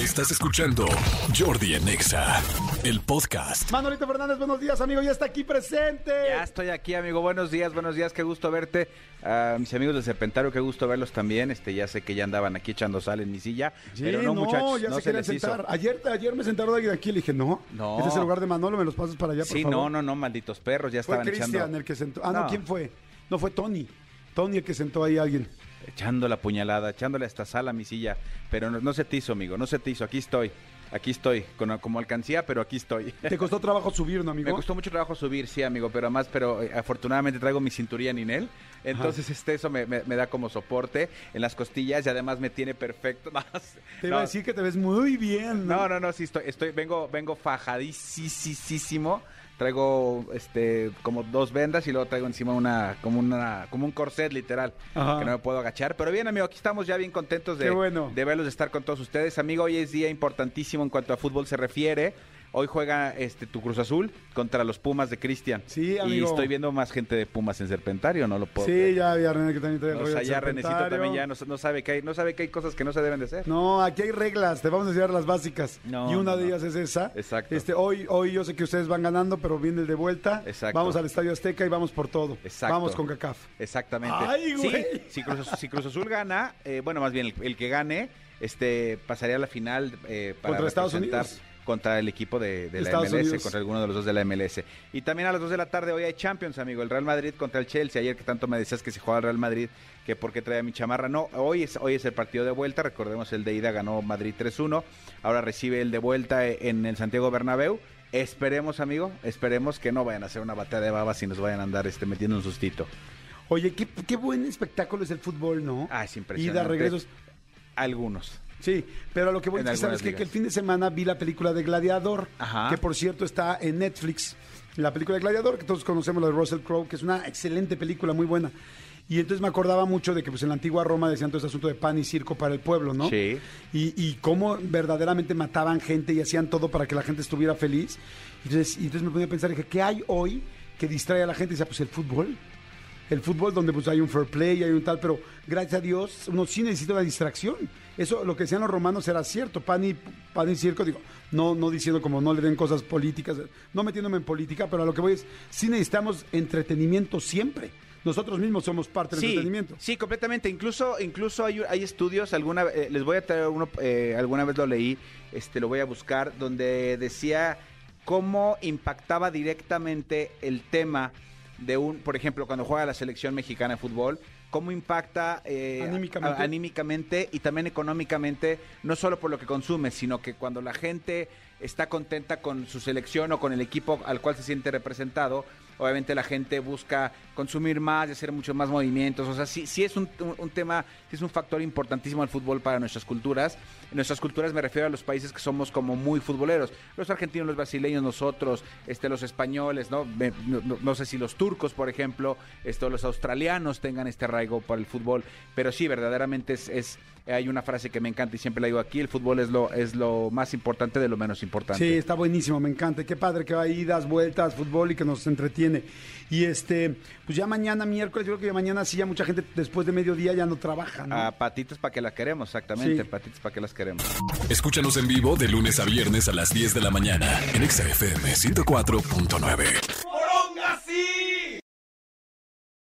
Estás escuchando Jordi en Exa, el podcast. Manolito Fernández, buenos días, amigo, ya está aquí presente. Ya estoy aquí, amigo. Buenos días, buenos días. Qué gusto verte. A mis amigos del Serpentario, qué gusto verlos también. Este, ya sé que ya andaban aquí echando sal en mi silla. Sí, pero no, muchachos, ya no se, se hizo. sentar. Ayer, ayer me sentaron alguien aquí y le dije, no, No. este es el lugar de Manolo, me los pasas para allá, por Sí, favor. no, no, no, malditos perros, ya Fue estaban Cristian echando, el que sentó. Ah, no. No. ¿quién fue? No, fue Tony. Tony el que sentó ahí a alguien. Echando la puñalada, echándole esta sal a mi silla. Pero no, no se te hizo, amigo, no se te hizo. Aquí estoy, aquí estoy, con, como alcancía, pero aquí estoy. Te costó trabajo subir, ¿no, amigo? Me costó mucho trabajo subir, sí, amigo, pero además, pero eh, afortunadamente traigo mi cinturilla Ninel, entonces este eso me, me- me da como soporte en las costillas y además me tiene perfecto. No, Te iba no, a decir que te ves muy bien. No, no, no, sí estoy, estoy, vengo, vengo fajadísimo. Traigo este como dos vendas y luego traigo encima una, como una, como un corset literal, Ajá. que no me puedo agachar. Pero bien, amigo, aquí estamos ya bien contentos de, bueno. de verlos, de estar con todos ustedes. Amigo, hoy es día importantísimo en cuanto a fútbol se refiere. Hoy juega este tu Cruz Azul contra los Pumas de Cristian. Sí, Y amigo. estoy viendo más gente de Pumas en Serpentario, no lo puedo Sí, creer. ya había René que también trae el O rollo sea, ya Renecito también ya no, no sabe que hay, no sabe que hay cosas que no se deben de hacer. No, aquí hay reglas, te vamos a enseñar las básicas. No, y una de ellas es esa. Exacto. Este, hoy, hoy yo sé que ustedes van ganando, pero viene el de vuelta. Exacto. Vamos al Estadio Azteca y vamos por todo. Exacto. Vamos con CACAF. Exactamente. ¡Ay, güey! Sí, si Cruz, si Cruz Azul gana, eh, bueno, más bien el, el que gane, este pasaría a la final eh, para ¿Contra Estados Unidos? Contra el equipo de, de la MLS, Unidos. contra alguno de los dos de la MLS. Y también a las 2 de la tarde hoy hay Champions, amigo. El Real Madrid contra el Chelsea. Ayer que tanto me decías que se jugaba el Real Madrid, que por qué traía mi chamarra. No, hoy es, hoy es el partido de vuelta. Recordemos el de ida ganó Madrid 3-1. Ahora recibe el de vuelta en el Santiago Bernabéu. Esperemos, amigo, esperemos que no vayan a hacer una batalla de babas y nos vayan a andar este, metiendo un sustito. Oye, qué, qué buen espectáculo es el fútbol, ¿no? Ah, es Y impresionante. da regresos. Algunos. Sí, pero a lo que voy es que sabes que el fin de semana vi la película de Gladiador, Ajá. que por cierto está en Netflix. La película de Gladiador, que todos conocemos, la de Russell Crowe, que es una excelente película, muy buena. Y entonces me acordaba mucho de que pues en la antigua Roma decían todo ese asunto de pan y circo para el pueblo, ¿no? Sí. Y, y cómo verdaderamente mataban gente y hacían todo para que la gente estuviera feliz. Y entonces, y entonces me ponía a pensar, dije, ¿qué hay hoy que distrae a la gente? Y decía, pues el fútbol. El fútbol donde pues hay un fair play, hay un tal, pero gracias a Dios uno sí necesita una distracción. Eso, lo que decían los romanos era cierto, pan y, pan y circo, digo, no, no diciendo como no le den cosas políticas, no metiéndome en política, pero a lo que voy es, sí necesitamos entretenimiento siempre. Nosotros mismos somos parte del Sí, entretenimiento. sí, completamente. Incluso, incluso hay, hay estudios, alguna, eh, les voy a traer uno, eh, alguna vez lo leí, este, lo voy a buscar, donde decía cómo impactaba directamente el tema de un, por ejemplo, cuando juega la selección mexicana de fútbol, cómo impacta eh, Anímicamente. a- anímicamente y también económicamente, no solo por lo que consume, sino que cuando la gente está contenta con su selección o con el equipo al cual se siente representado, obviamente la gente busca consumir más y hacer muchos más movimientos. O sea, sí, sí es un, tema, sí es un factor importantísimo el fútbol para nuestras culturas. Nuestras culturas me refiero a los países que somos como muy futboleros. Los argentinos, los brasileños, nosotros, este, los españoles, ¿no? Me- no sé si los turcos, por ejemplo, esto, los australianos tengan este arraigo para el fútbol. Pero sí, verdaderamente es, es- hay una frase que me encanta y siempre la digo aquí, el fútbol es lo, es lo más importante de lo menos importante. Sí, está buenísimo, me encanta. Qué padre que va ahí, das vueltas, fútbol y que nos entretiene. Y este, pues ya mañana, miércoles, yo creo que ya mañana sí, ya mucha gente después de mediodía ya no trabaja, ¿no? A patitas para que las queremos, exactamente. Sí. Patitas para que las queremos. Escúchanos en vivo de lunes a viernes a las 10 de la mañana en Exa FM 104.9.